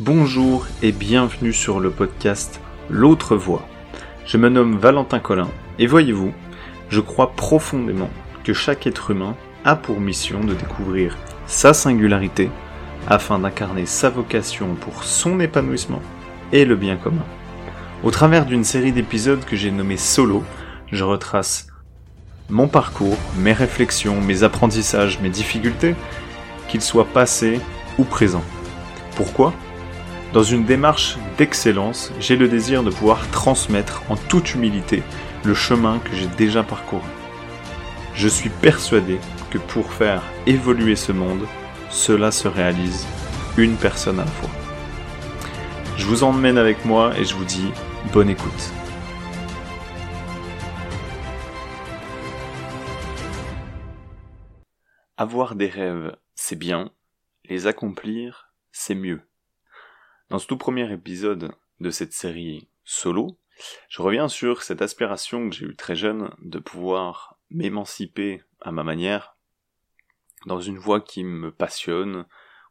Bonjour et bienvenue sur le podcast L'autre voix. Je me nomme Valentin Collin et voyez-vous, je crois profondément que chaque être humain a pour mission de découvrir sa singularité afin d'incarner sa vocation pour son épanouissement et le bien commun. Au travers d'une série d'épisodes que j'ai nommé Solo, je retrace mon parcours, mes réflexions, mes apprentissages, mes difficultés, qu'ils soient passés ou présents. Pourquoi? Dans une démarche d'excellence, j'ai le désir de pouvoir transmettre en toute humilité le chemin que j'ai déjà parcouru. Je suis persuadé que pour faire évoluer ce monde, cela se réalise une personne à la fois. Je vous emmène avec moi et je vous dis bonne écoute. Avoir des rêves, c'est bien, les accomplir, c'est mieux. Dans ce tout premier épisode de cette série solo, je reviens sur cette aspiration que j'ai eue très jeune de pouvoir m'émanciper à ma manière dans une voie qui me passionne,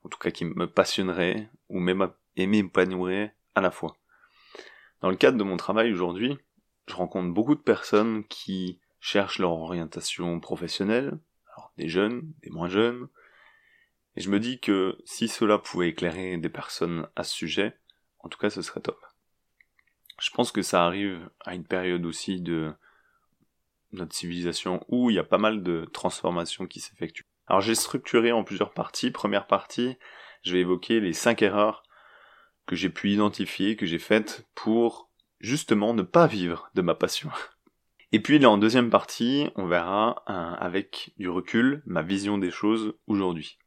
en tout cas qui me passionnerait ou m'épanouirait à la fois. Dans le cadre de mon travail aujourd'hui, je rencontre beaucoup de personnes qui cherchent leur orientation professionnelle, alors des jeunes, des moins jeunes, et je me dis que si cela pouvait éclairer des personnes à ce sujet, en tout cas ce serait top. Je pense que ça arrive à une période aussi de notre civilisation où il y a pas mal de transformations qui s'effectuent. Alors j'ai structuré en plusieurs parties. Première partie, je vais évoquer les cinq erreurs que j'ai pu identifier, que j'ai faites pour justement ne pas vivre de ma passion. Et puis là en deuxième partie, on verra avec du recul ma vision des choses aujourd'hui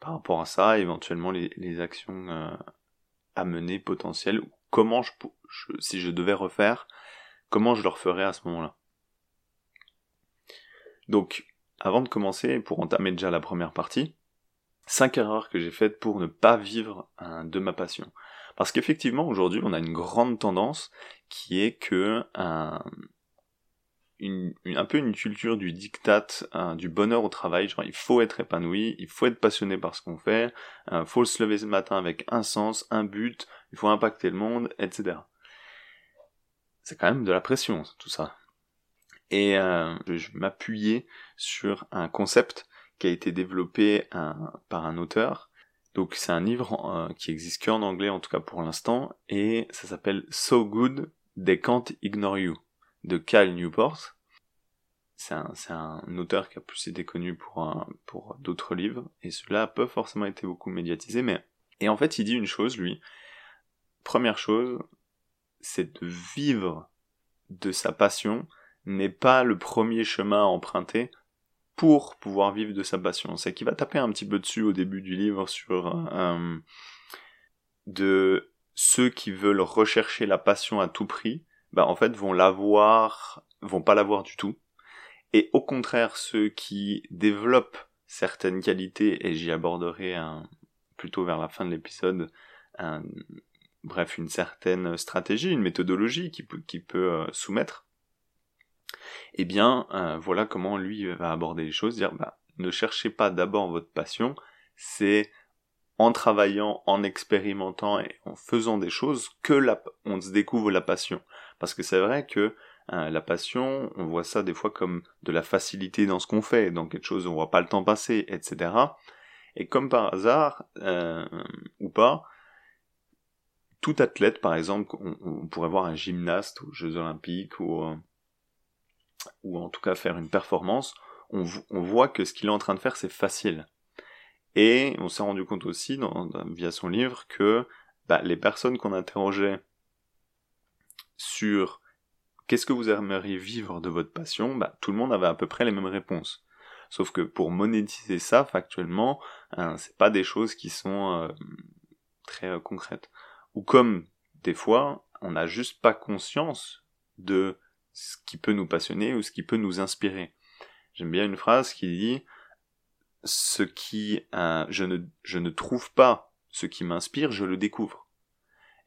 par rapport à ça, éventuellement les, actions euh, à mener potentielles, comment je, si je devais refaire, comment je le referais à ce moment-là? Donc, avant de commencer, pour entamer déjà la première partie, cinq erreurs que j'ai faites pour ne pas vivre de ma passion. Parce qu'effectivement, aujourd'hui, on a une grande tendance qui est que un, une, un peu une culture du diktat, hein, du bonheur au travail, genre il faut être épanoui, il faut être passionné par ce qu'on fait, il hein, faut se lever ce matin avec un sens, un but, il faut impacter le monde, etc. C'est quand même de la pression, tout ça. Et euh, je m'appuyais sur un concept qui a été développé par un auteur. Donc c'est un livre euh, qui existe qu'en anglais en tout cas pour l'instant, et ça s'appelle So Good They Can't Ignore You de Cal Newport. C'est un, auteur qui a plus été connu pour, pour d'autres livres, et cela pas forcément été beaucoup médiatisé, mais... Et en fait, il dit une chose, lui. Première chose, c'est de vivre de sa passion n'est pas le premier chemin à emprunter pour pouvoir vivre de sa passion. C'est qu'il va taper un petit peu dessus au début du livre sur euh, de ceux qui veulent rechercher la passion à tout prix bah, en fait vont l'avoir, vont pas l'avoir du tout. Et au contraire, ceux qui développent certaines qualités, et j'y aborderai un, plutôt vers la fin de l'épisode, bref, une certaine stratégie, une méthodologie qui peut, qui peut euh, soumettre, eh bien, euh, voilà comment lui va aborder les choses, dire, bah, ne cherchez pas d'abord votre passion, c'est en travaillant, en expérimentant et en faisant des choses que la, on se découvre la passion. Parce que c'est vrai que hein, la passion, on voit ça des fois comme de la facilité dans ce qu'on fait, dans quelque chose où on voit pas le temps passer, etc. Et comme par hasard, euh, ou pas, tout athlète, par exemple, on, pourrait voir un gymnaste aux Jeux Olympiques ou, euh, ou en tout cas faire une performance, on, voit que ce qu'il est en train de faire, c'est facile. Et on s'est rendu compte aussi, via son livre, que bah, les personnes qu'on interrogeait sur qu'est-ce que vous aimeriez vivre de votre passion, bah, tout le monde avait à peu près les mêmes réponses. Sauf que pour monétiser ça factuellement, hein, c'est pas des choses qui sont euh, très euh, concrètes. Ou comme des fois, on n'a juste pas conscience de ce qui peut nous passionner ou ce qui peut nous inspirer. J'aime bien une phrase qui dit ce qui euh, je ne je ne trouve pas ce qui m'inspire, je le découvre.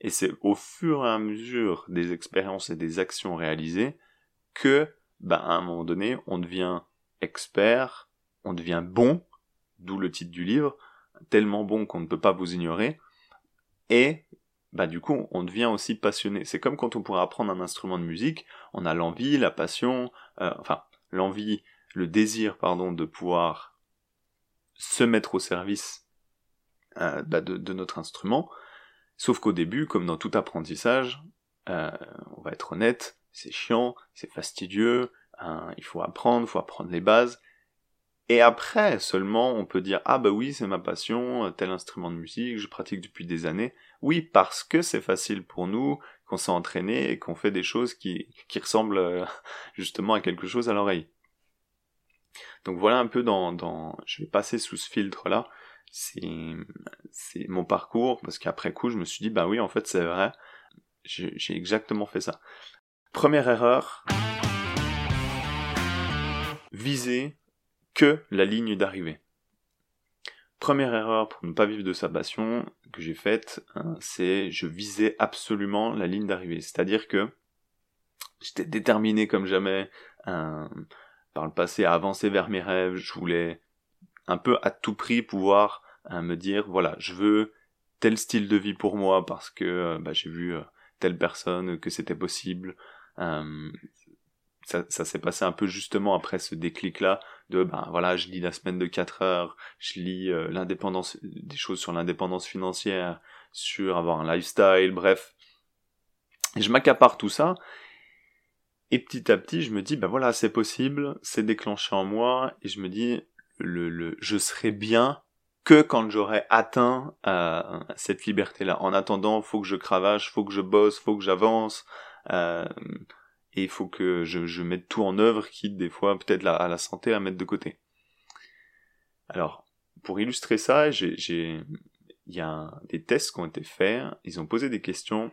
Et c'est au fur et à mesure des expériences et des actions réalisées que, bah, à un moment donné, on devient expert, on devient bon, d'où le titre du livre, tellement bon qu'on ne peut pas vous ignorer, et bah du coup on devient aussi passionné. C'est comme quand on pourrait apprendre un instrument de musique, on a l'envie, la passion, euh, enfin l'envie, le désir pardon de pouvoir se mettre au service euh, bah, de, notre instrument. Sauf qu'au début, comme dans tout apprentissage, euh, on va être honnête, c'est chiant, c'est fastidieux, hein, il faut apprendre, il faut apprendre les bases. Et après seulement, on peut dire ah bah oui, c'est ma passion, tel instrument de musique, je pratique depuis des années. Oui, parce que c'est facile pour nous, qu'on s'est entraîné et qu'on fait des choses qui, qui ressemblent euh, justement à quelque chose à l'oreille. Donc voilà un peu dans, dans, je vais passer sous ce filtre là. C'est, c'est mon parcours parce qu'après coup, je me suis dit bah oui, en fait c'est vrai, j'ai exactement fait ça. Première erreur, viser que la ligne d'arrivée. Première erreur pour ne pas vivre de sa passion que j'ai faite, hein, c'est je visais absolument la ligne d'arrivée. C'est-à-dire que j'étais déterminé comme jamais hein, par le passé à avancer vers mes rêves. Je voulais un peu à tout prix pouvoir hein, me dire voilà, je veux tel style de vie pour moi parce que euh, bah, j'ai vu euh, telle personne que c'était possible ça, s'est passé un peu justement après ce déclic-là de ben voilà, je lis la semaine de 4 heures, je lis euh, l'indépendance, des choses sur l'indépendance financière, sur avoir un lifestyle, bref. Et je m'accapare tout ça. Et petit à petit, je me dis, ben voilà, c'est possible, c'est déclenché en moi, et je me dis, le, le, je serai bien que quand j'aurai atteint euh, cette liberté-là. En attendant, faut que je cravache, faut que je bosse, faut que j'avance. Euh, et il faut que je, mette tout en œuvre, quitte des fois peut-être à la santé à mettre de côté. Alors, pour illustrer ça, j'ai, il y a des tests qui ont été faits, ils ont posé des questions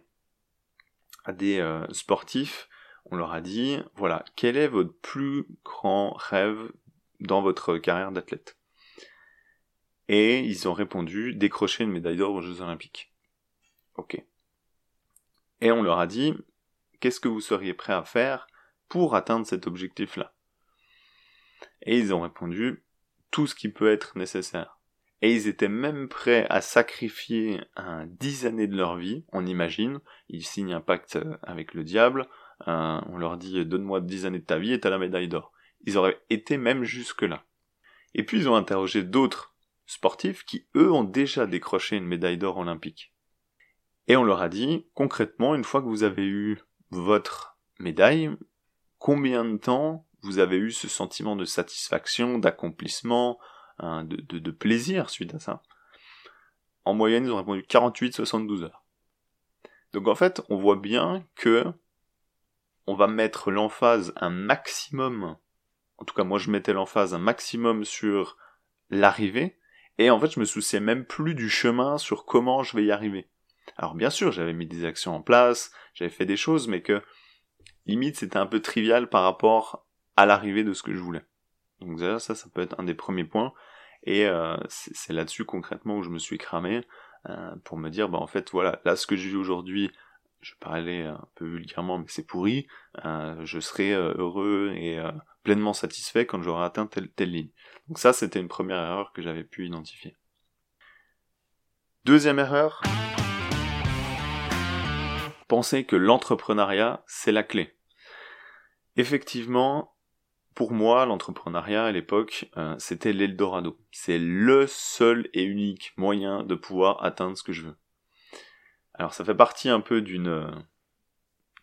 à des euh, sportifs, on leur a dit, voilà, quel est votre plus grand rêve dans votre carrière d'athlète Et ils ont répondu, décrocher une médaille d'or aux Jeux Olympiques. Ok. Et on leur a dit, qu'est-ce que vous seriez prêt à faire pour atteindre cet objectif-là? Et ils ont répondu tout ce qui peut être nécessaire. Et ils étaient même prêts à sacrifier un dix années de leur vie, on imagine, ils signent un pacte avec le diable, on leur dit donne-moi dix années de ta vie et t'as la médaille d'or. Ils auraient été même jusque-là. Et puis ils ont interrogé d'autres sportifs qui, eux, ont déjà décroché une médaille d'or olympique. Et on leur a dit, concrètement, une fois que vous avez eu votre médaille, combien de temps vous avez eu ce sentiment de satisfaction, d'accomplissement, hein, de, plaisir suite à ça? En moyenne, ils ont répondu 48-72 heures. Donc en fait, on voit bien que on va mettre l'emphase un maximum, en tout cas moi je mettais l'emphase un maximum sur l'arrivée, et en fait je me souciais même plus du chemin sur comment je vais y arriver. Alors bien sûr, j'avais mis des actions en place, j'avais fait des choses, mais que limite c'était un peu trivial par rapport à l'arrivée de ce que je voulais. Donc déjà ça, ça peut être un des premiers points. Et euh, c'est là-dessus concrètement où je me suis cramé euh, pour me dire, bah en fait voilà, là ce que je vis aujourd'hui, je parlais un peu vulgairement, mais c'est pourri. Euh, je serai heureux et pleinement satisfait quand j'aurai atteint telle, ligne. Donc ça, c'était une première erreur que j'avais pu identifier. Deuxième erreur, penser que l'entrepreneuriat, c'est la clé. Effectivement, pour moi, l'entrepreneuriat à l'époque, euh, c'était l'Eldorado. C'est le seul et unique moyen de pouvoir atteindre ce que je veux. Alors ça fait partie un peu d'une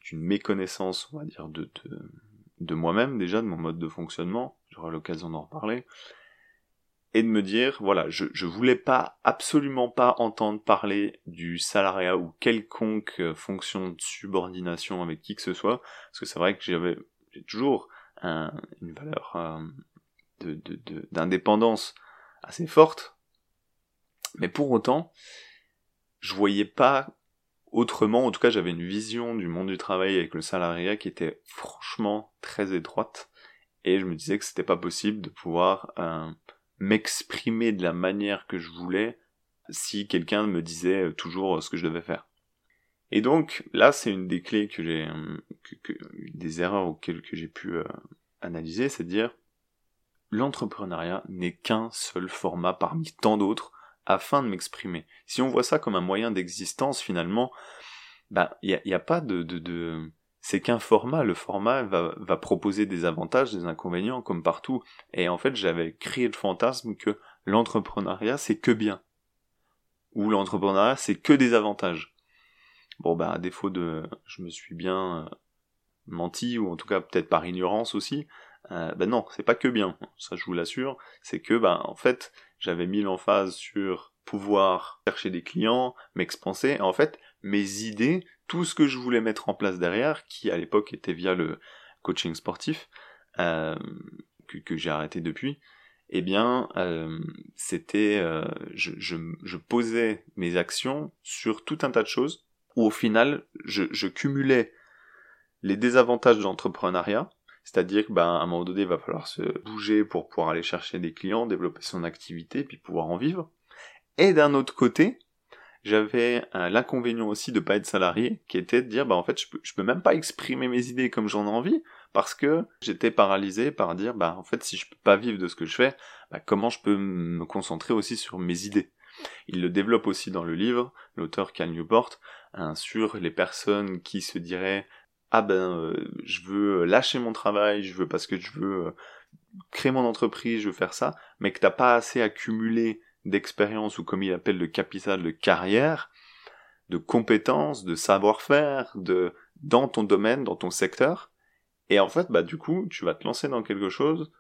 d'une méconnaissance, on va dire, de, de, de moi-même déjà, de mon mode de fonctionnement. J'aurai l'occasion d'en reparler. Et de me dire, voilà, je, je voulais pas, absolument pas entendre parler du salariat ou quelconque euh, fonction de subordination avec qui que ce soit, parce que c'est vrai que j'avais, toujours une valeur euh, de, d'indépendance assez forte, mais pour autant, je voyais pas autrement, en tout cas j'avais une vision du monde du travail avec le salariat qui était franchement très étroite, et je me disais que c'était pas possible de pouvoir euh, m'exprimer de la manière que je voulais si quelqu'un me disait euh, toujours euh, ce que je devais faire. Et donc là, c'est une des clés que j'ai, des erreurs auxquelles que j'ai pu analyser, c'est de dire l'entrepreneuriat n'est qu'un seul format parmi tant d'autres afin de m'exprimer. Si on voit ça comme un moyen d'existence, finalement, ben, il n'y a, a, pas de, de, c'est qu'un format. Le format va, va proposer des avantages, des inconvénients, comme partout. Et en fait, j'avais créé le fantasme que l'entrepreneuriat, c'est que bien. Ou l'entrepreneuriat, c'est que des avantages. Bon, bah, à défaut de, je me suis bien euh, menti, ou en tout cas peut-être par ignorance aussi, euh, ben non, c'est pas que bien, ça je vous l'assure, c'est que, ben, en fait, j'avais mis l'emphase sur pouvoir chercher des clients, m'expanser, en fait, mes idées, tout ce que je voulais mettre en place derrière, qui à l'époque était via le coaching sportif, euh, que, j'ai arrêté depuis, eh bien, euh, c'était, euh, je, je, je, posais mes actions sur tout un tas de choses, où au final, je, je cumulais les désavantages de l'entrepreneuriat, c'est-à-dire qu'à ben, un moment donné, il va falloir se bouger pour pouvoir aller chercher des clients, développer son activité, puis pouvoir en vivre. Et d'un autre côté, j'avais euh, l'inconvénient aussi de pas être salarié, qui était de dire, bah en fait, je peux, même pas exprimer mes idées comme j'en ai envie, parce que j'étais paralysé par dire, bah en fait, si je peux pas vivre de ce que je fais, comment je peux me concentrer aussi sur mes idées? Il le développe aussi dans le livre, l'auteur Cal Newport, hein, sur les personnes qui se diraient, ah ben, euh, je veux lâcher mon travail, je veux parce que je veux euh, créer mon entreprise, je veux faire ça, mais que t'as pas assez accumulé d'expérience ou comme il appelle le capital de carrière, de compétences, de savoir-faire, de dans ton domaine, dans ton secteur. Et en fait, bah du coup, tu vas te lancer dans quelque chose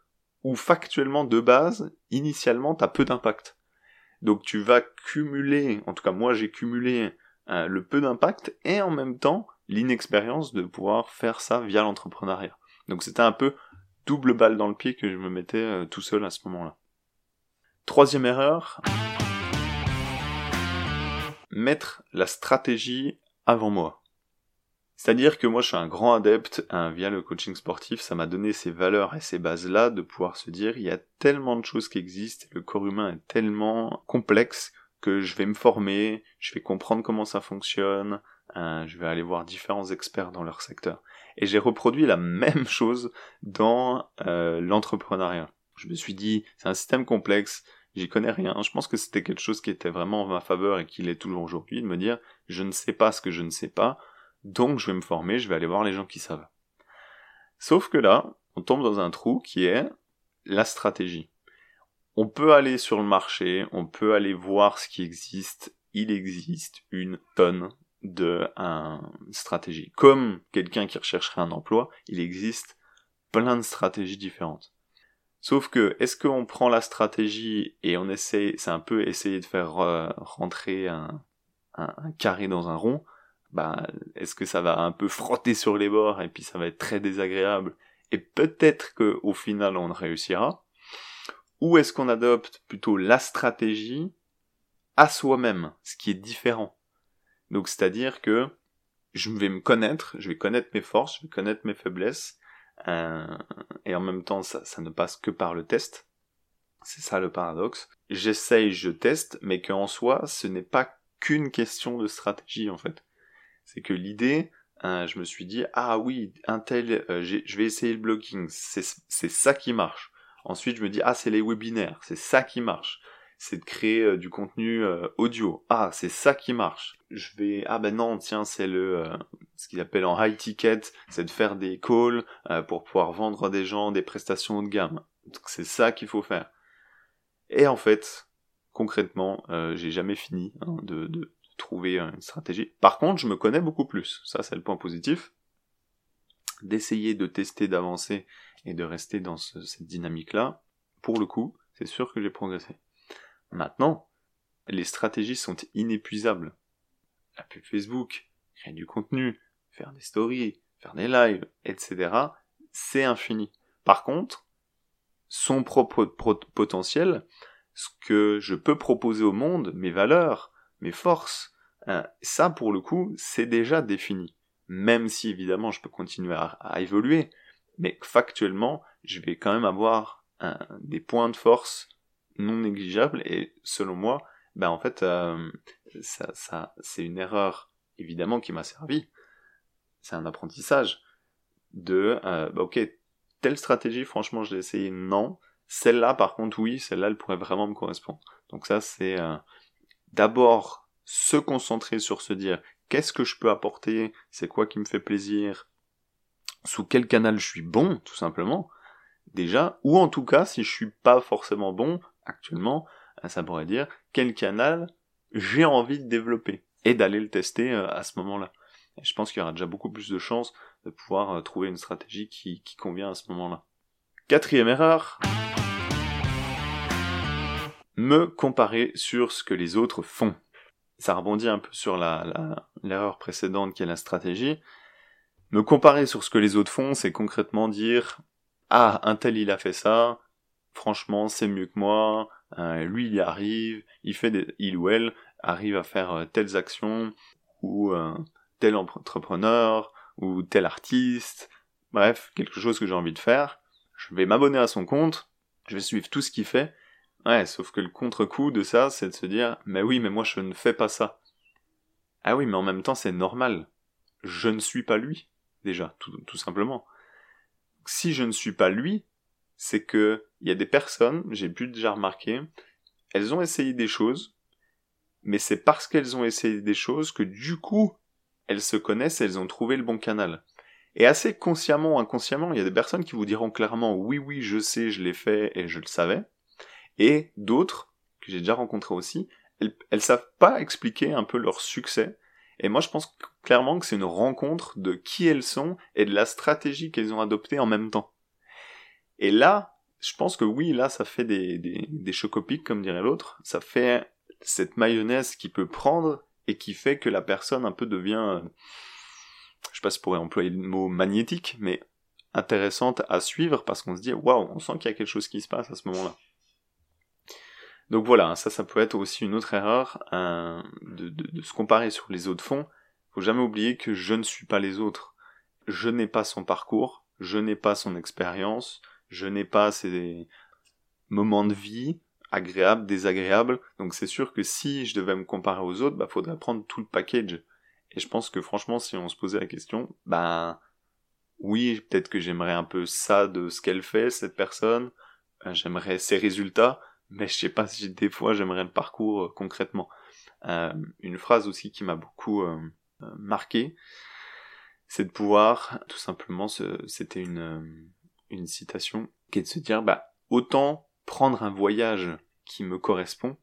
où factuellement de base, initialement, t'as peu d'impact. Donc tu vas cumuler, en tout cas moi j'ai cumulé euh, le peu d'impact et en même temps l'inexpérience de pouvoir faire ça via l'entrepreneuriat. Donc c'était un peu double balle dans le pied que je me mettais euh, tout seul à ce moment-là. Troisième erreur, mettre la stratégie avant moi. C'est-à-dire que moi je suis un grand adepte hein, via le coaching sportif, ça m'a donné ces valeurs et ces bases-là de pouvoir se dire il y a tellement de choses qui existent, le corps humain est tellement complexe que je vais me former, je vais comprendre comment ça fonctionne, hein, je vais aller voir différents experts dans leur secteur. Et j'ai reproduit la même chose dans euh, l'entrepreneuriat. Je me suis dit, c'est un système complexe, j'y connais rien. Je pense que c'était quelque chose qui était vraiment en ma faveur et qui l'est toujours aujourd'hui, de me dire, je ne sais pas ce que je ne sais pas, donc je vais me former, je vais aller voir les gens qui savent. Sauf que là, on tombe dans un trou qui est la stratégie. On peut aller sur le marché, on peut aller voir ce qui existe, il existe une tonne de stratégies. Comme quelqu'un qui rechercherait un emploi, il existe plein de stratégies différentes. Sauf que, est-ce qu'on prend la stratégie et on essaie, c'est un peu essayer de faire euh, rentrer un, carré dans un rond, bah, est-ce que ça va un peu frotter sur les bords et puis ça va être très désagréable et peut-être que au final on réussira? Ou est-ce qu'on adopte plutôt la stratégie à soi-même, ce qui est différent? Donc c'est-à-dire que je vais me connaître, je vais connaître mes forces, je vais connaître mes faiblesses, euh, et en même temps ça, ne passe que par le test. C'est ça le paradoxe. J'essaye, je teste, mais qu'en soi, ce n'est pas qu'une question de stratégie en fait. C'est que l'idée, euh, je me suis dit, ah oui, un tel, euh, je vais essayer le blogging, c'est ça qui marche. Ensuite, je me dis, ah, c'est les webinaires, c'est ça qui marche. C'est de créer du contenu audio. Ah, c'est ça qui marche. Je vais, ah ben non, tiens, c'est le, ce qu'ils appellent en high ticket, c'est de faire des calls euh, pour pouvoir vendre à des gens des prestations haut de gamme. C'est ça qu'il faut faire. Et en fait, concrètement, euh, j'ai jamais fini hein, de, de, trouver une stratégie. Par contre, je me connais beaucoup plus. Ça, c'est le point positif. D'essayer de tester, d'avancer et de rester dans cette dynamique-là. Pour le coup, c'est sûr que j'ai progressé. Maintenant, les stratégies sont inépuisables. La pub Facebook, créer du contenu, faire des stories, faire des lives, etc., c'est infini. Par contre, son propre potentiel, ce que je peux proposer au monde, mes valeurs, mes forces, hein, ça pour le coup, c'est déjà défini. Même si évidemment je peux continuer à, évoluer, mais factuellement, je vais quand même avoir des points de force non négligeables et selon moi, ben en fait, euh, ça, ça c'est une erreur évidemment qui m'a servi, c'est un apprentissage de, euh, bah, ok, telle stratégie, franchement, je l'ai essayé, non. Celle-là, par contre, oui, celle-là, elle pourrait vraiment me correspondre. Donc ça, c'est euh, d'abord se concentrer sur se dire qu'est-ce que je peux apporter, c'est quoi qui me fait plaisir, sous quel canal je suis bon, tout simplement, déjà, ou en tout cas, si je suis pas forcément bon actuellement, euh, ça pourrait dire quel canal j'ai envie de développer et d'aller le tester euh, à ce moment-là. je pense qu'il y aura déjà beaucoup plus de chances de pouvoir euh, trouver une stratégie qui, convient à ce moment-là. Quatrième erreur, me comparer sur ce que les autres font. Ça rebondit un peu sur la, l'erreur précédente qui est la stratégie. Me comparer sur ce que les autres font, c'est concrètement dire ah un tel il a fait ça, franchement c'est mieux que moi, euh, lui il y arrive, il fait des, il ou elle arrive à faire euh, telles actions ou euh, tel entrepreneur ou tel artiste, bref quelque chose que j'ai envie de faire. Je vais m'abonner à son compte, je vais suivre tout ce qu'il fait. Ouais, sauf que le contre-coup de ça, c'est de se dire, mais oui, mais moi je ne fais pas ça. Ah oui, mais en même temps, c'est normal. Je ne suis pas lui, déjà, tout, tout simplement si je ne suis pas lui, c'est que il y a des personnes, j'ai pu déjà remarquer, elles ont essayé des choses, mais c'est parce qu'elles ont essayé des choses que du coup, elles se connaissent, elles ont trouvé le bon canal. Et assez consciemment ou inconsciemment, il y a des personnes qui vous diront clairement oui oui je sais, je l'ai fait et je le savais. Et d'autres, que j'ai déjà rencontrées aussi, elles, elles savent pas expliquer un peu leur succès et moi, je pense clairement que c'est une rencontre de qui elles sont et de la stratégie qu'elles ont adoptée en même temps. Et là, je pense que oui, là, ça fait des, des, des chocopiques, comme dirait l'autre. Ça fait cette mayonnaise qui peut prendre et qui fait que la personne un peu devient, je sais pas si pourrait employer le mot magnétique, mais intéressante à suivre parce qu'on se dit, waouh, on sent qu'il y a quelque chose qui se passe à ce moment-là. Donc voilà, ça, ça peut être aussi une autre erreur de, se comparer sur les autres fonds. Faut jamais oublier que je ne suis pas les autres. Je n'ai pas son parcours, je n'ai pas son expérience, je n'ai pas ses moments de vie agréables, désagréables. Donc c'est sûr que si je devais me comparer aux autres, bah faudrait prendre tout le package. Et je pense que franchement, si on se posait la question, bah oui, peut-être que j'aimerais un peu ça de ce qu'elle fait, cette personne. Euh, j'aimerais ses résultats mais je sais pas si des fois j'aimerais le parcours euh, concrètement. Euh, une phrase aussi qui m'a beaucoup marqué, c'est de pouvoir tout simplement, c'était une, une citation qui est de se dire, bah autant prendre un voyage qui me correspond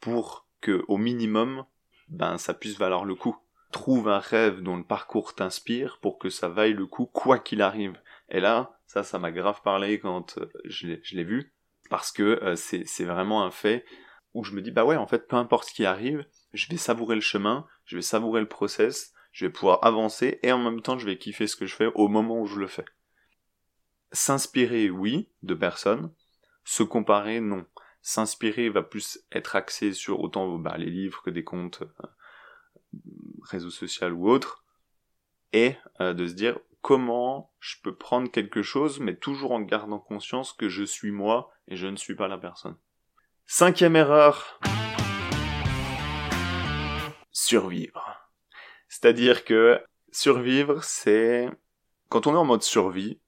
pour que au minimum, ben ça puisse valoir le coup. Trouve un rêve dont le parcours t'inspire pour que ça vaille le coup quoi qu'il arrive. Et là, ça, ça m'a grave parlé quand je l'ai vu parce que euh, c'est vraiment un fait où je me dis bah ouais en fait peu importe ce qui arrive, je vais savourer le chemin, je vais savourer le process, je vais pouvoir avancer et en même temps je vais kiffer ce que je fais au moment où je le fais. S'inspirer oui de personnes, se comparer non. S'inspirer va plus être axé sur autant bah, les livres que des comptes euh, réseaux sociaux ou autres et euh, de se dire comment je peux prendre quelque chose, mais toujours en gardant conscience que je suis moi et je ne suis pas la personne. Cinquième erreur. Survivre. C'est-à-dire que survivre, c'est... Quand on est en mode survie,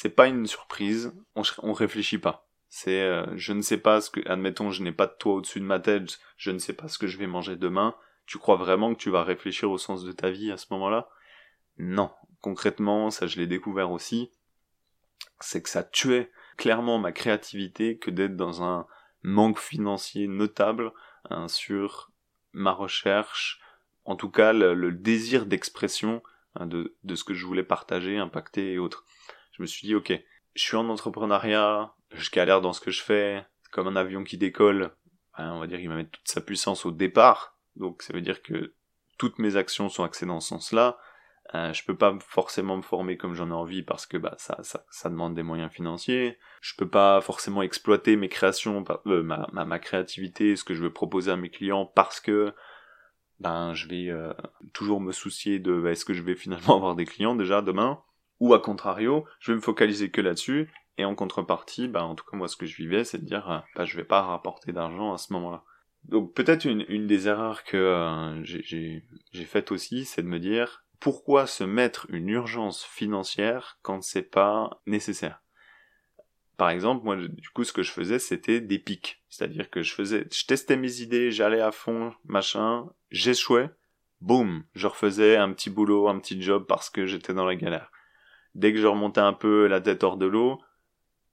c'est pas une surprise, on, réfléchit pas. C'est euh, je ne sais pas ce que admettons je n'ai pas de toit au-dessus de ma tête, je ne sais pas ce que je vais manger demain. Tu crois vraiment que tu vas réfléchir au sens de ta vie à ce moment-là? Non, concrètement, ça je l'ai découvert aussi, c'est que ça tuait clairement ma créativité que d'être dans un manque financier notable hein, sur ma recherche, en tout cas le, désir d'expression hein, de, de, ce que je voulais partager, impacter et autres. Je me suis dit, ok, je suis en entrepreneuriat, je galère dans ce que je fais, comme un avion qui décolle, on va dire qu'il va mettre toute sa puissance au départ, donc ça veut dire que toutes mes actions sont axées dans ce sens-là, euh, je peux pas forcément me former comme j'en ai envie parce que bah ça, ça, ça demande des moyens financiers. Je peux pas forcément exploiter mes créations, euh, ma, créativité, ce que je veux proposer à mes clients parce que ben je vais euh, toujours me soucier de bah, est-ce que je vais finalement avoir des clients déjà demain? Ou à contrario, je vais me focaliser que là-dessus et en contrepartie, bah en tout cas moi ce que je vivais, c'est de dire euh, bah je vais pas rapporter d'argent à ce moment-là. Donc peut-être une, une des erreurs que euh, j'ai faites aussi, c'est de me dire pourquoi se mettre une urgence financière quand c'est pas nécessaire? Par exemple, moi, du coup, ce que je faisais, c'était des pics. C'est-à-dire que je faisais, je testais mes idées, j'allais à fond, machin, j'échouais, boum, je refaisais un petit boulot, un petit job parce que j'étais dans la galère. Dès que je remontais un peu la tête hors de l'eau,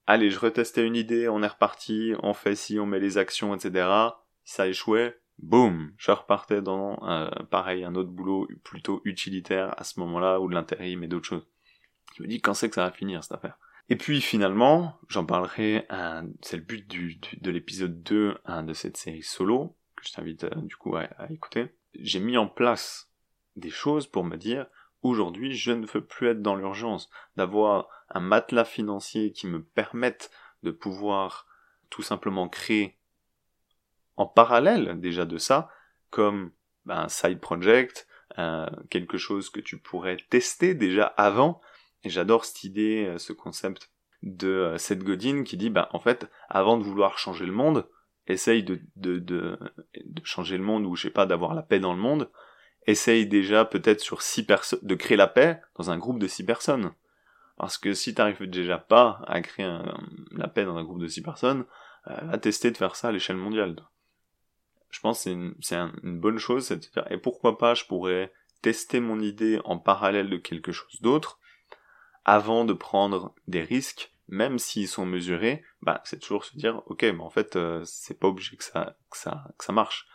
allez, je retestais une idée, on est reparti, on fait ci, on met les actions, etc. Ça échouait, boum, je repartais dans, euh, pareil, un autre boulot plutôt utilitaire à ce moment-là, ou de l'intérim et d'autres choses. Je me dis, quand c'est que ça va finir, cette affaire? Et puis, finalement, j'en parlerai, c'est le but de l'épisode 2 de cette série solo, que je t'invite euh, du coup à écouter. J'ai mis en place des choses pour me dire, aujourd'hui, je ne veux plus être dans l'urgence, d'avoir un matelas financier qui me permette de pouvoir tout simplement créer en parallèle déjà de ça, comme ben, un side project, quelque chose que tu pourrais tester déjà avant. Et j'adore cette idée, euh, ce concept de euh, Seth Godin qui dit, ben, en fait, avant de vouloir changer le monde, essaye de, de changer le monde ou je sais pas, d'avoir la paix dans le monde, essaye déjà peut-être sur six personnes, de créer la paix dans un groupe de six personnes. Parce que si t'arrives déjà pas à créer la paix dans un groupe de six personnes, euh, va tester de faire ça à l'échelle mondiale. Je pense que c'est une, une, bonne chose, c'est de dire, et pourquoi pas je pourrais tester mon idée en parallèle de quelque chose d'autre, avant de prendre des risques, même s'ils sont mesurés, bah, c'est toujours se dire, ok, mais en fait, euh, c'est pas obligé que ça, que ça, que ça marche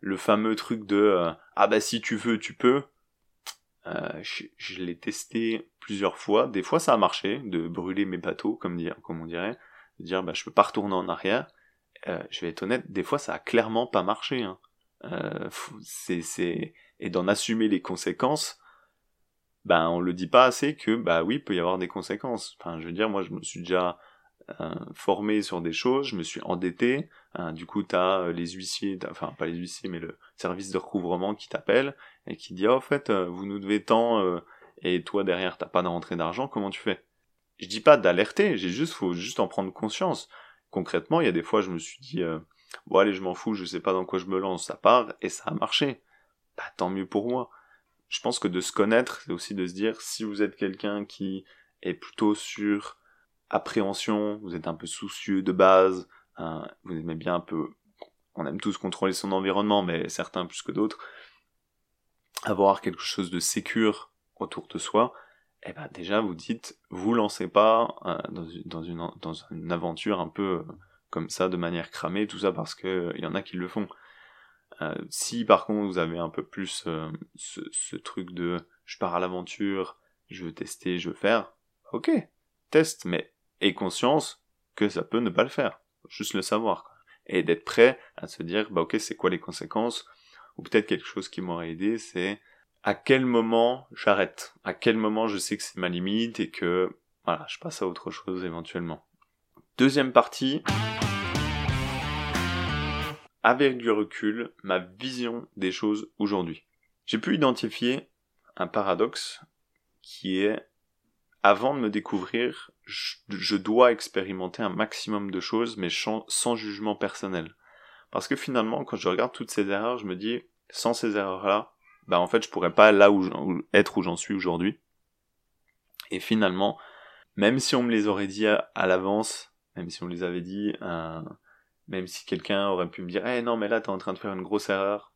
le fameux truc de euh, ah bah si tu veux tu peux. Euh, je, l'ai testé plusieurs fois. Des fois ça a marché de brûler mes bateaux comme dire comme on dirait. De dire bah je peux pas retourner en arrière. Euh, je vais être honnête des fois ça a clairement pas marché hein. c'est c'est et d'en assumer les conséquences ben on le dit pas assez que bah oui il peut y avoir des conséquences. Enfin je veux dire moi je me suis déjà formé sur des choses, je me suis endetté, hein, du coup t'as euh, les huissiers, enfin pas les huissiers mais le service de recouvrement qui t'appelle et qui dit oh, en fait euh, vous nous devez tant et toi derrière t'as pas de rentrée d'argent, comment tu fais? Je dis pas d'alerter, j'ai juste faut juste en prendre conscience. Concrètement, il y a des fois je me suis dit bon allez je m'en fous, je sais pas dans quoi je me lance, ça part et ça a marché. Bah tant mieux pour moi. Je pense que de se connaître, c'est aussi de se dire si vous êtes quelqu'un qui est plutôt sur appréhension, vous êtes un peu soucieux de base, vous aimez bien un peu, on aime tous contrôler son environnement, mais certains plus que d'autres, avoir quelque chose de sécure autour de soi, eh ben déjà vous dites, vous lancez pas euh, dans, dans, une, dans une aventure un peu euh, comme ça, de manière cramée, tout ça parce que il y en a qui le font. Euh, si par contre vous avez un peu plus ce, ce truc de je pars à l'aventure, je veux tester, je veux faire, ok, teste, mais et conscience que ça peut ne pas le faire. Juste le savoir. Et d'être prêt à se dire, bah ok, c'est quoi les conséquences? Ou peut-être quelque chose qui m'aurait aidé, c'est à quel moment j'arrête? À quel moment je sais que c'est ma limite et que, voilà, je passe à autre chose éventuellement. Deuxième partie. Avec du recul, ma vision des choses aujourd'hui. J'ai pu identifier un paradoxe qui est avant de me découvrir, je, dois expérimenter un maximum de choses, mais sans, jugement personnel. Parce que finalement, quand je regarde toutes ces erreurs, je me dis, sans ces erreurs-là, bah en fait, je pourrais pas là où, être où j'en suis aujourd'hui. Et finalement, même si on me les aurait dit à, l'avance, même si on les avait dit, euh, même si quelqu'un aurait pu me dire, eh non, mais là, t'es en train de faire une grosse erreur.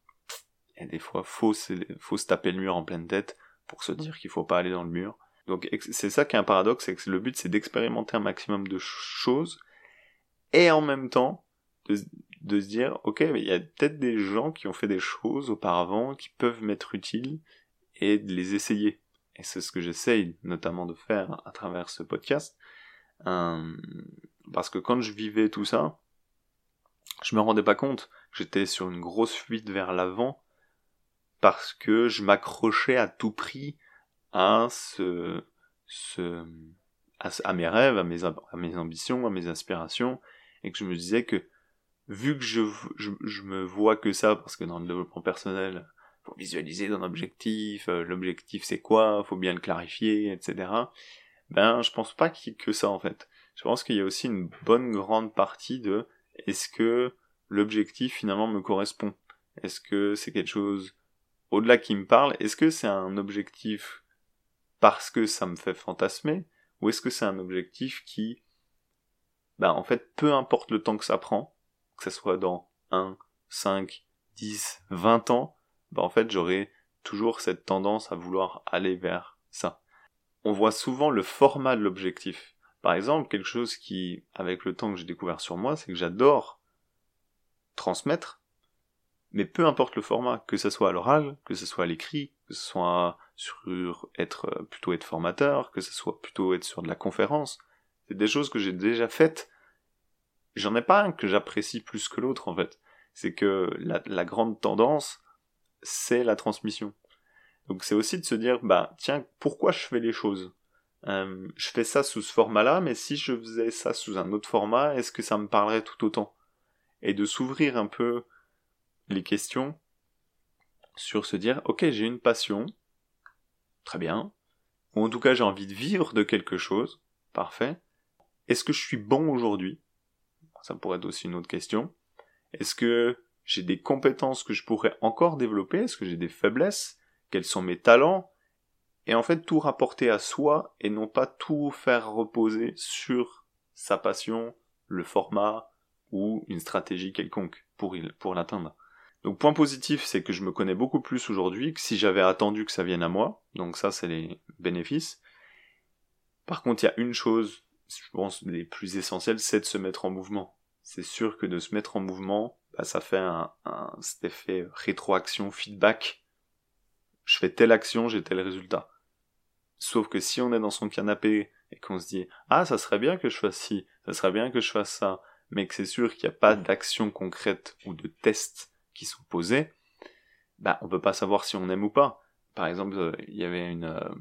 Et des fois, faut, faut se taper le mur en pleine tête pour se dire qu'il faut pas aller dans le mur. Donc c'est ça qui est un paradoxe, c'est que le but c'est d'expérimenter un maximum de choses et en même temps de, se dire ok il y a peut-être des gens qui ont fait des choses auparavant qui peuvent m'être utiles et de les essayer. Et c'est ce que j'essaye notamment de faire à travers ce podcast. Euh, parce que quand je vivais tout ça, je me rendais pas compte. J'étais sur une grosse fuite vers l'avant parce que je m'accrochais à tout prix à ce, ce, à, mes rêves, à mes, ambitions, à mes aspirations, et que je me disais que vu que je, je, je me vois que ça, parce que dans le développement personnel, faut visualiser ton objectif, euh, l'objectif c'est quoi, faut bien le clarifier, etc. Ben, je pense pas que ça en fait. Je pense qu'il y a aussi une bonne grande partie de est-ce que l'objectif finalement me correspond? Est-ce que c'est quelque chose au-delà qui me parle? Est-ce que c'est un objectif parce que ça me fait fantasmer, ou est-ce que c'est un objectif qui bah en fait, peu importe le temps que ça prend, que ce soit dans 1, 5, 10, 20 ans, bah en fait, j'aurai toujours cette tendance à vouloir aller vers ça. On voit souvent le format de l'objectif. Par exemple, quelque chose qui, avec le temps que j'ai découvert sur moi, c'est que j'adore transmettre, mais peu importe le format, que ce soit à l'oral, que ce soit à l'écrit, que ce soit sur être euh, plutôt être formateur, que ce soit plutôt être sur de la conférence, c'est des choses que j'ai déjà faites. J'en ai pas un que j'apprécie plus que l'autre en fait. C'est que la, grande tendance, c'est la transmission. Donc c'est aussi de se dire, bah tiens, pourquoi je fais les choses? Euh, Je fais ça sous ce format-là, mais si je faisais ça sous un autre format, est-ce que ça me parlerait tout autant? Et de s'ouvrir un peu les questions sur se dire, ok, j'ai une passion, très bien, ou en tout cas j'ai envie de vivre de quelque chose, parfait. Est-ce que je suis bon aujourd'hui? Ça pourrait être aussi une autre question. Est-ce que j'ai des compétences que je pourrais encore développer? Est-ce que j'ai des faiblesses? Quels sont mes talents? Et en fait, tout rapporter à soi et non pas tout faire reposer sur sa passion, le format ou une stratégie quelconque pour, pour l'atteindre. Donc point positif, c'est que je me connais beaucoup plus aujourd'hui que si j'avais attendu que ça vienne à moi. Donc ça, c'est les bénéfices. Par contre, il y a une chose, je pense, les plus essentielles, c'est de se mettre en mouvement. C'est sûr que de se mettre en mouvement, bah, ça fait un, un, cet effet rétroaction, feedback. Je fais telle action, j'ai tel résultat. Sauf que si on est dans son canapé et qu'on se dit ah ça serait bien que je fasse ci, ça serait bien que je fasse ça, mais que c'est sûr qu'il n'y a pas d'action concrète ou de test qui sont posés, bah on peut pas savoir si on aime ou pas. Par exemple, euh, il y avait une euh,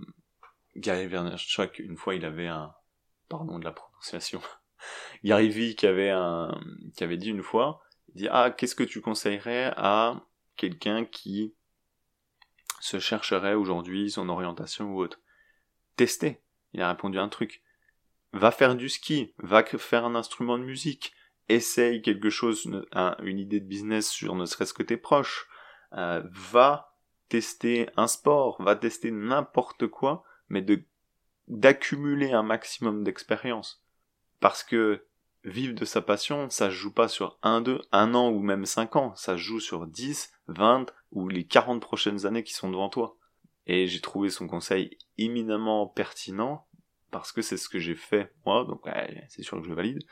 Gary Vaynerchuk, une fois il avait un pardon de la prononciation. Gary V qui avait un qui avait dit une fois il dit ah qu'est-ce que tu conseillerais à quelqu'un qui se chercherait aujourd'hui son orientation ou autre? Tester. Il a répondu un truc. Va faire du ski, va faire un instrument de musique, essaye quelque chose, une idée de business sur ne serait-ce que tes proches, euh, va tester un sport, va tester n'importe quoi, mais de d'accumuler un maximum d'expérience. Parce que vivre de sa passion, ça se joue pas sur un, deux, un an ou même cinq ans, ça joue sur 10, 20 ou les 40 prochaines années qui sont devant toi. Et j'ai trouvé son conseil éminemment pertinent parce que c'est ce que j'ai fait moi, donc c'est sûr que je valide.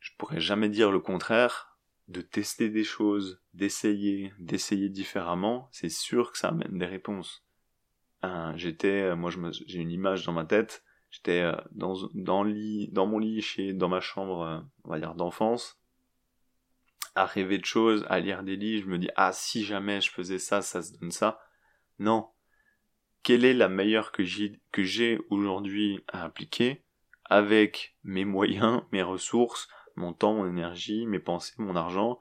Je pourrais jamais dire le contraire, de tester des choses, d'essayer, d'essayer différemment, c'est sûr que ça amène des réponses. j'étais, moi j'ai une image dans ma tête, J'étais euh, dans, dans, dans mon lit, chez, dans ma chambre, euh, on va dire, d'enfance, à rêver de choses, à lire des livres, je me dis, ah, si jamais je faisais ça, ça se donne ça. Non. Quelle est la meilleure que j'ai aujourd'hui à appliquer avec mes moyens, mes ressources, mon temps, mon énergie, mes pensées, mon argent,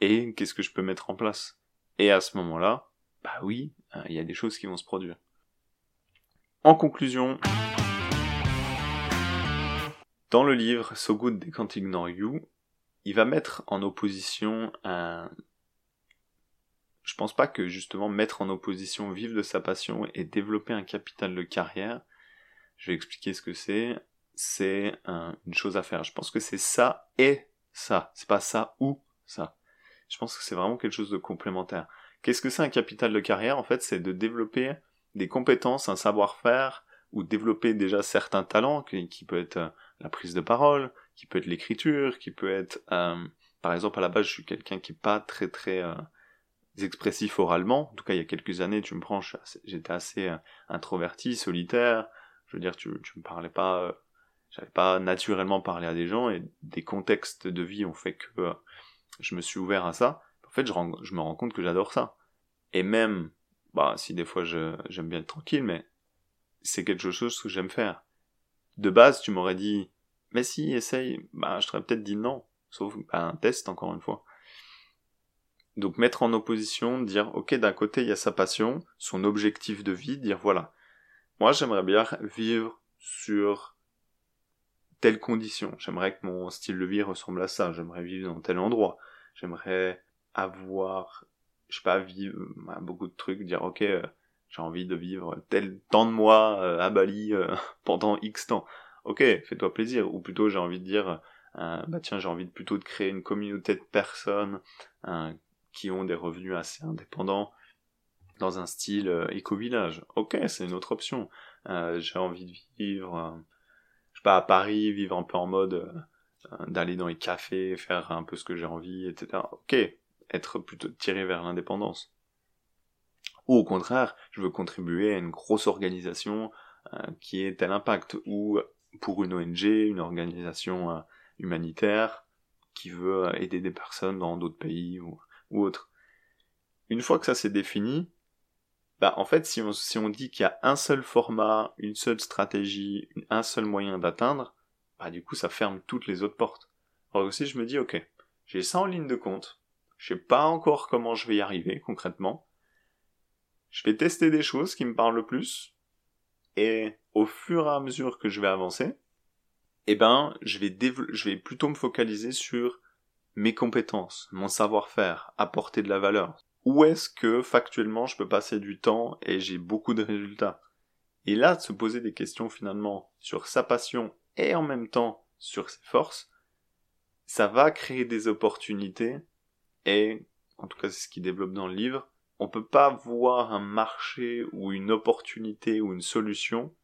et qu'est-ce que je peux mettre en place? Et à ce moment-là, bah oui, euh, il y a des choses qui vont se produire. En conclusion, dans le livre So Good They Can't Ignore You, il va mettre en opposition un... Je pense pas que justement mettre en opposition vivre de sa passion et développer un capital de carrière, je vais expliquer ce que c'est, c'est une chose à faire. Je pense que c'est ça et ça. C'est pas ça ou ça. Je pense que c'est vraiment quelque chose de complémentaire. Qu'est-ce que c'est un capital de carrière? En fait, c'est de développer des compétences, un savoir-faire, ou développer déjà certains talents, qui, peut être la prise de parole, qui peut être l'écriture, qui peut être, euh, par exemple, à la base, je suis quelqu'un qui est pas très très euh, expressif oralement. En tout cas, il y a quelques années, tu me prends, j'étais assez euh, introverti, solitaire. Je veux dire, tu, tu me parlais pas, euh, j'avais pas naturellement parlé à des gens et des contextes de vie ont fait que je me suis ouvert à ça. En fait, je, je me rends compte que j'adore ça. Et même, bah, si des fois j'aime bien être tranquille, mais c'est quelque chose que j'aime faire de base, tu m'aurais dit, mais si, essaye, bah, je t'aurais peut-être dit non. Sauf bah, un test, encore une fois. Donc mettre en opposition, dire, ok, d'un côté, il y a sa passion, son objectif de vie, dire, voilà, moi j'aimerais bien vivre sur telle condition. J'aimerais que mon style de vie ressemble à ça. J'aimerais vivre dans tel endroit. J'aimerais avoir, je sais pas, vivre bah, beaucoup de trucs, dire, ok, euh, j'ai envie de vivre tel temps de mois euh, à Bali euh, pendant X temps. ok, fais-toi plaisir. Ou plutôt, j'ai envie de dire, bah tiens, j'ai envie de, plutôt de créer une communauté de personnes qui ont des revenus assez indépendants dans un style éco-village. Ok, c'est une autre option. j'ai envie de vivre, à Paris, vivre un peu en mode d'aller dans les cafés, faire un peu ce que j'ai envie, etc. Ok, être plutôt tiré vers l'indépendance. Ou au contraire, je veux contribuer à une grosse organisation euh, qui ait tel impact, ou pour une ONG, une organisation euh, humanitaire qui veut euh, aider des personnes dans d'autres pays ou, ou autres. Une fois que ça s'est défini, bah en fait si on, dit qu'il y a un seul format, une seule stratégie, un seul moyen d'atteindre, bah du coup ça ferme toutes les autres portes. Alors aussi je me dis ok, j'ai ça en ligne de compte, je sais pas encore comment je vais y arriver concrètement. Je vais tester des choses qui me parlent le plus. Et au fur et à mesure que je vais avancer, eh ben, je vais, je vais plutôt me focaliser sur mes compétences, mon savoir-faire, apporter de la valeur. Où est-ce que factuellement je peux passer du temps et j'ai beaucoup de résultats? Et là, de se poser des questions finalement sur sa passion et en même temps sur ses forces, ça va créer des opportunités et, en tout cas c'est ce qu'il développe dans le livre, on peut pas voir un marché ou une opportunité ou une solution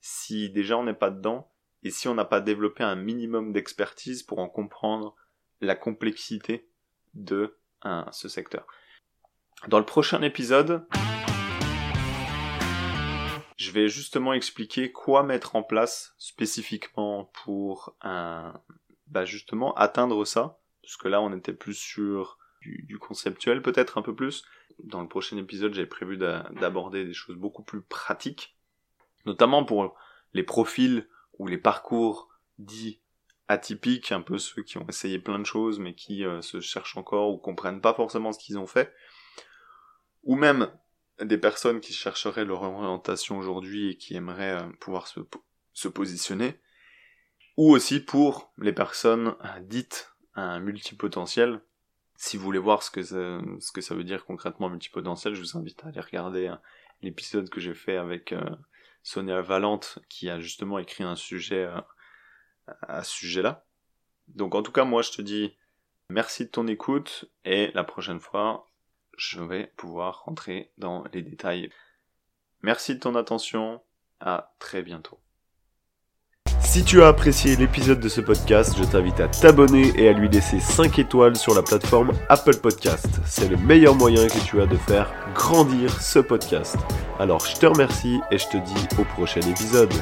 si déjà on n'est pas dedans et si on n'a pas développé un minimum d'expertise pour en comprendre la complexité de ce secteur. Dans le prochain épisode, je vais justement expliquer quoi mettre en place spécifiquement pour un, bah justement atteindre ça, parce que là on était plus sur du, conceptuel peut-être un peu plus. Dans le prochain épisode, j'ai prévu d'aborder des choses beaucoup plus pratiques, notamment pour les profils ou les parcours dits atypiques, un peu ceux qui ont essayé plein de choses mais qui euh, se cherchent encore ou comprennent pas forcément ce qu'ils ont fait, ou même des personnes qui chercheraient leur orientation aujourd'hui et qui aimeraient euh, pouvoir se, se positionner, ou aussi pour les personnes dites un multipotentiel, si vous voulez voir ce que ça, ce que ça veut dire concrètement multipotentiel, je vous invite à aller regarder l'épisode que j'ai fait avec euh, Sonia Valente qui a justement écrit un sujet euh, à ce sujet-là. Donc en tout cas, moi je te dis merci de ton écoute et la prochaine fois, je vais pouvoir rentrer dans les détails. Merci de ton attention, à très bientôt. Si tu as apprécié l'épisode de ce podcast, je t'invite à t'abonner et à lui laisser 5 étoiles sur la plateforme Apple Podcast. C'est le meilleur moyen que tu as de faire grandir ce podcast. Alors je te remercie et je te dis au prochain épisode.